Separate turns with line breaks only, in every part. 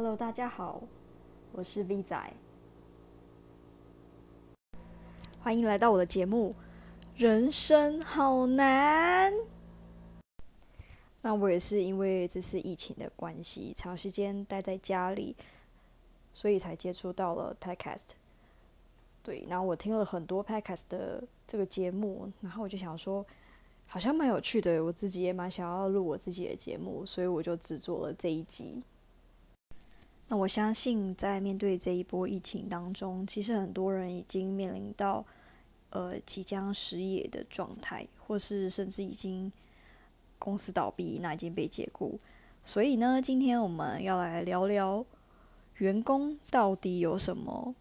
Hello，大家好，我是 V 仔，欢迎来到我的节目。人生好难。那我也是因为这次疫情的关系，长时间待在家里，所以才接触到了 Podcast。对，然后我听了很多 Podcast 的这个节目，然后我就想说，好像蛮有趣的，我自己也蛮想要录我自己的节目，所以我就制作了这一集。那我相信，在面对这一波疫情当中，其实很多人已经面临到呃即将失业的状态，或是甚至已经公司倒闭，那已经被解雇。所以呢，今天我们要来聊聊员工到底有什么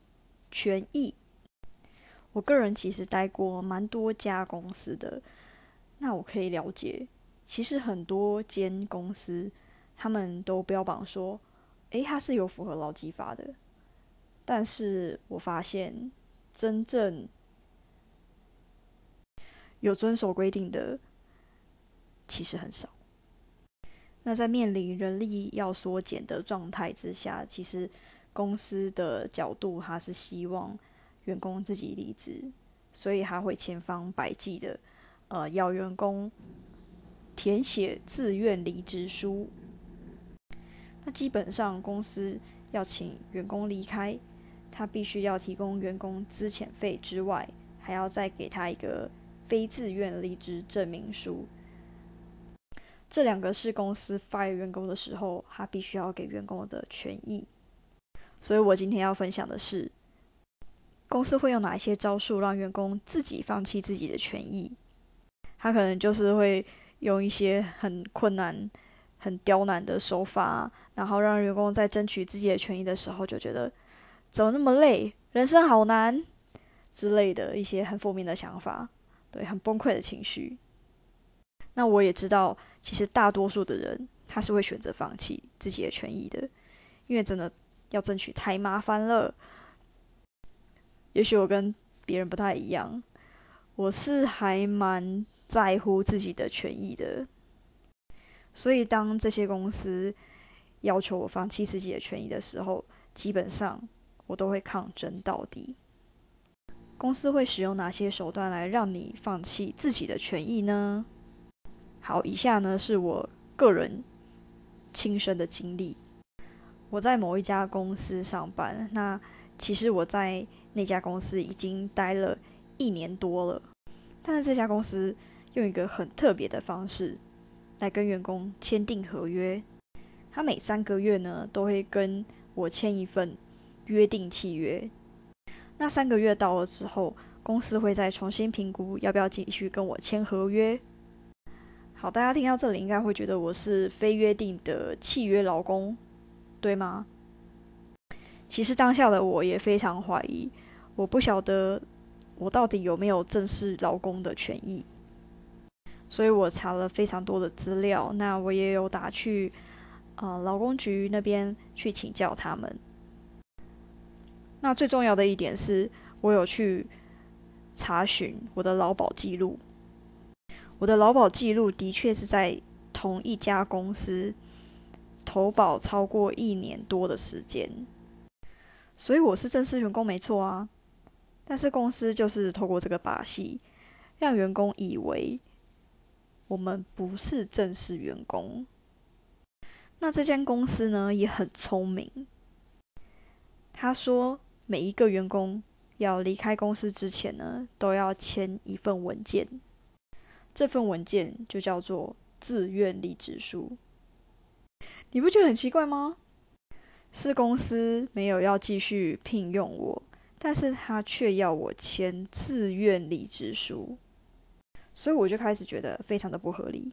权益。我个人其实待过蛮多家公司的，那我可以了解，其实很多间公司他们都标榜说。诶，它是有符合劳基法的，但是我发现真正有遵守规定的其实很少。那在面临人力要缩减的状态之下，其实公司的角度他是希望员工自己离职，所以他会千方百计的呃要员工填写自愿离职书。那基本上，公司要请员工离开，他必须要提供员工资遣费之外，还要再给他一个非自愿离职证明书。这两个是公司 fire 员工的时候，他必须要给员工的权益。所以我今天要分享的是，公司会用哪一些招数让员工自己放弃自己的权益？他可能就是会用一些很困难。很刁难的手法，然后让员工在争取自己的权益的时候就觉得怎么那么累，人生好难之类的一些很负面的想法，对，很崩溃的情绪。那我也知道，其实大多数的人他是会选择放弃自己的权益的，因为真的要争取太麻烦了。也许我跟别人不太一样，我是还蛮在乎自己的权益的。所以，当这些公司要求我放弃自己的权益的时候，基本上我都会抗争到底。公司会使用哪些手段来让你放弃自己的权益呢？好，以下呢是我个人亲身的经历。我在某一家公司上班，那其实我在那家公司已经待了一年多了，但是这家公司用一个很特别的方式。来跟员工签订合约，他每三个月呢都会跟我签一份约定契约。那三个月到了之后，公司会再重新评估要不要继续跟我签合约。好，大家听到这里应该会觉得我是非约定的契约劳工，对吗？其实当下的我也非常怀疑，我不晓得我到底有没有正式劳工的权益。所以我查了非常多的资料，那我也有打去呃劳工局那边去请教他们。那最重要的一点是，我有去查询我的劳保记录。我的劳保记录的确是在同一家公司投保超过一年多的时间，所以我是正式员工没错啊。但是公司就是透过这个把戏，让员工以为。我们不是正式员工，那这间公司呢也很聪明。他说，每一个员工要离开公司之前呢，都要签一份文件，这份文件就叫做自愿离职书。你不觉得很奇怪吗？是公司没有要继续聘用我，但是他却要我签自愿离职书。所以我就开始觉得非常的不合理。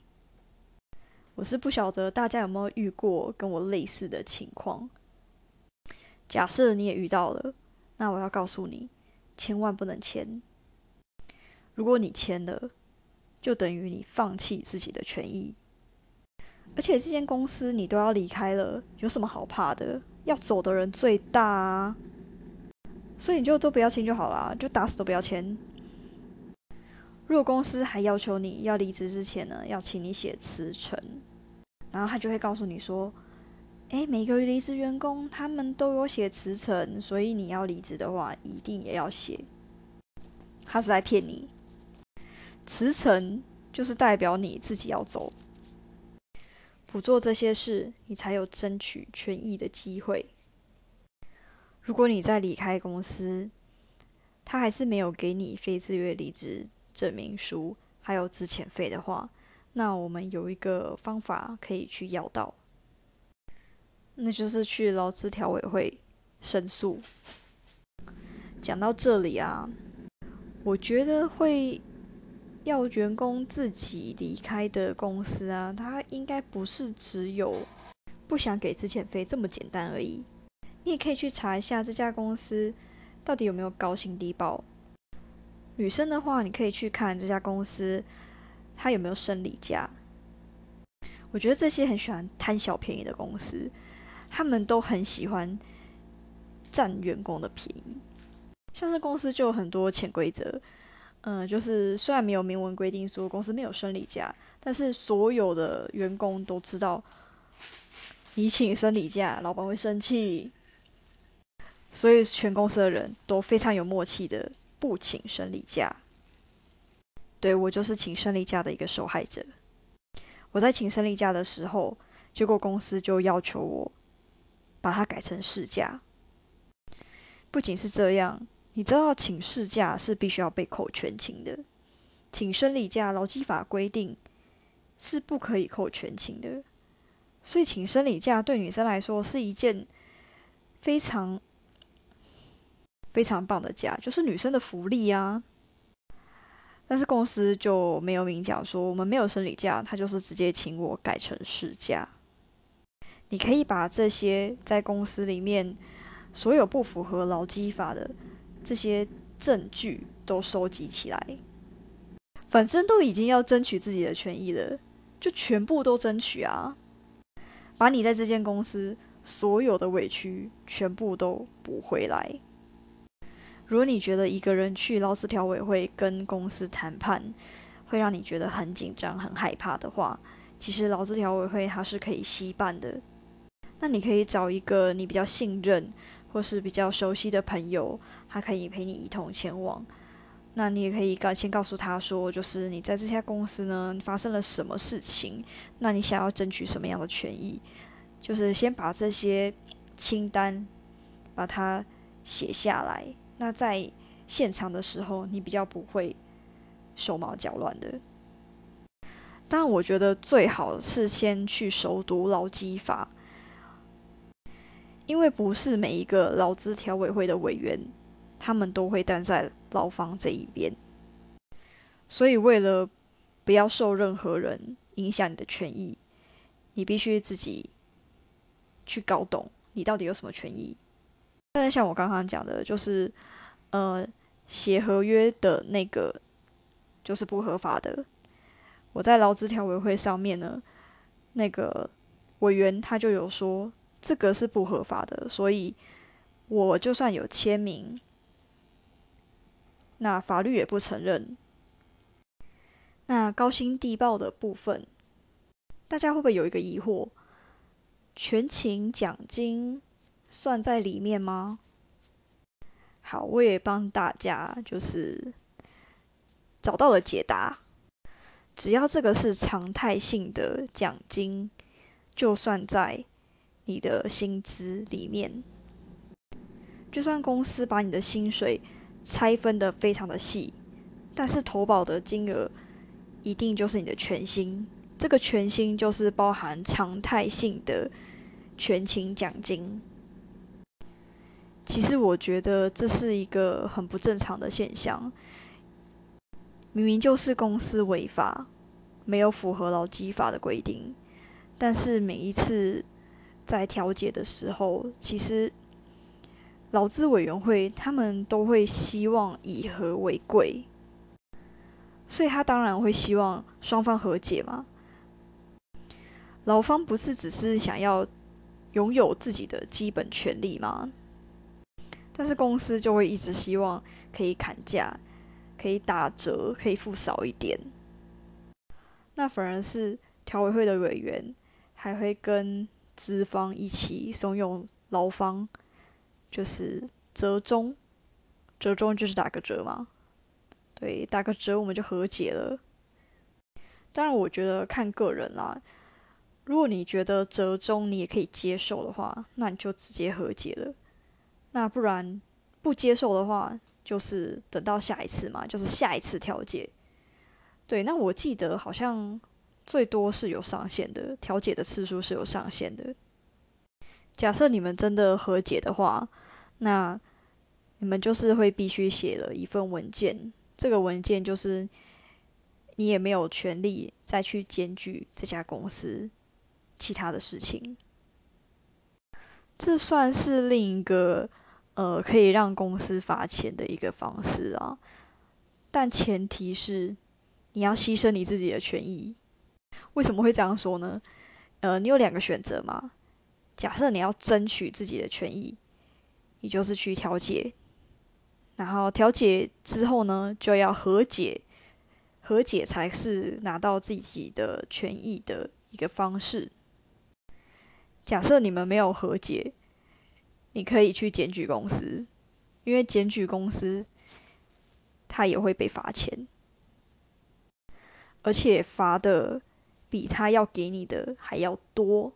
我是不晓得大家有没有遇过跟我类似的情况。假设你也遇到了，那我要告诉你，千万不能签。如果你签了，就等于你放弃自己的权益。而且这间公司你都要离开了，有什么好怕的？要走的人最大啊！所以你就都不要签就好了，就打死都不要签。如果公司还要求你要离职之前呢，要请你写辞呈，然后他就会告诉你说，诶，每个离职员工他们都有写辞呈，所以你要离职的话，一定也要写。他是在骗你，辞呈就是代表你自己要走，不做这些事，你才有争取权益的机会。如果你在离开公司，他还是没有给你非自愿离职证明书，还有资遣费的话，那我们有一个方法可以去要到。那就是去劳资调委会申诉。讲到这里啊，我觉得会要员工自己离开的公司啊，他应该不是只有不想给资遣费这么简单而已。你也可以去查一下这家公司到底有没有高薪低报。女生的话，你可以去看这家公司它有没有生理假。我觉得这些很喜欢贪小便宜的公司。他们都很喜欢占员工的便宜，像是公司就有很多潜规则，嗯，就是虽然没有明文规定说公司没有生理假，但是所有的员工都知道，你请生理假，老板会生气，所以全公司的人都非常有默契的不请生理假。对我就是请生理假的一个受害者。我在请生理假的时候，结果公司就要求我。把它改成事假。不仅是这样，你知道请事假是必须要被扣全勤的。请生理假，劳基法规定是不可以扣全勤的。所以请生理假对女生来说是一件非常非常棒的假，就是女生的福利啊。但是公司就没有明讲说我们没有生理假，他就是直接请我改成事假。你可以把这些在公司里面所有不符合劳基法的这些证据都收集起来，反正都已经要争取自己的权益了，就全部都争取啊！把你在这间公司所有的委屈全部都补回来。如果你觉得一个人去劳资调委会跟公司谈判会让你觉得很紧张、很害怕的话，其实劳资调委会它是可以稀办的。那你可以找一个你比较信任或是比较熟悉的朋友，他可以陪你一同前往。那你也可以告先告诉他说，就是你在这家公司呢发生了什么事情，那你想要争取什么样的权益，就是先把这些清单把它写下来。那在现场的时候，你比较不会手忙脚乱的。当然，我觉得最好是先去熟读劳基法。因为不是每一个劳资调委会的委员，他们都会站在劳方这一边，所以为了不要受任何人影响你的权益，你必须自己去搞懂你到底有什么权益。但是像我刚刚讲的，就是呃写合约的那个就是不合法的。我在劳资调委会上面呢，那个委员他就有说。这个是不合法的，所以我就算有签名，那法律也不承认。那高薪低报的部分，大家会不会有一个疑惑？全勤奖金算在里面吗？好，我也帮大家就是找到了解答。只要这个是常态性的奖金，就算在。你的薪资里面，就算公司把你的薪水拆分的非常的细，但是投保的金额一定就是你的全薪。这个全薪就是包含常态性的全勤奖金。其实我觉得这是一个很不正常的现象，明明就是公司违法，没有符合劳基法的规定，但是每一次。在调解的时候，其实劳资委员会他们都会希望以和为贵，所以他当然会希望双方和解嘛。劳方不是只是想要拥有自己的基本权利吗？但是公司就会一直希望可以砍价、可以打折、可以付少一点，那反而是调委会的委员还会跟。资方一起怂恿劳方，就是折中，折中就是打个折嘛。对，打个折我们就和解了。当然，我觉得看个人啦。如果你觉得折中你也可以接受的话，那你就直接和解了。那不然不接受的话，就是等到下一次嘛，就是下一次调解。对，那我记得好像最多是有上限的，调解的次数是有上限的。假设你们真的和解的话，那你们就是会必须写了一份文件。这个文件就是你也没有权利再去检举这家公司其他的事情。这算是另一个呃可以让公司罚钱的一个方式啊，但前提是你要牺牲你自己的权益。为什么会这样说呢？呃，你有两个选择嘛。假设你要争取自己的权益，你就是去调解。然后调解之后呢，就要和解，和解才是拿到自己的权益的一个方式。假设你们没有和解，你可以去检举公司，因为检举公司，他也会被罚钱，而且罚的比他要给你的还要多。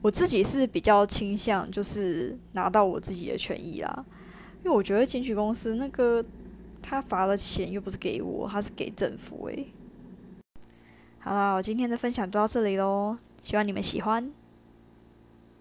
我自己是比较倾向就是拿到我自己的权益啦。因为我觉得检举公司那个他罚的钱又不是给我，他是给政府诶。好了，我今天的分享就到这里喽，希望你们喜欢。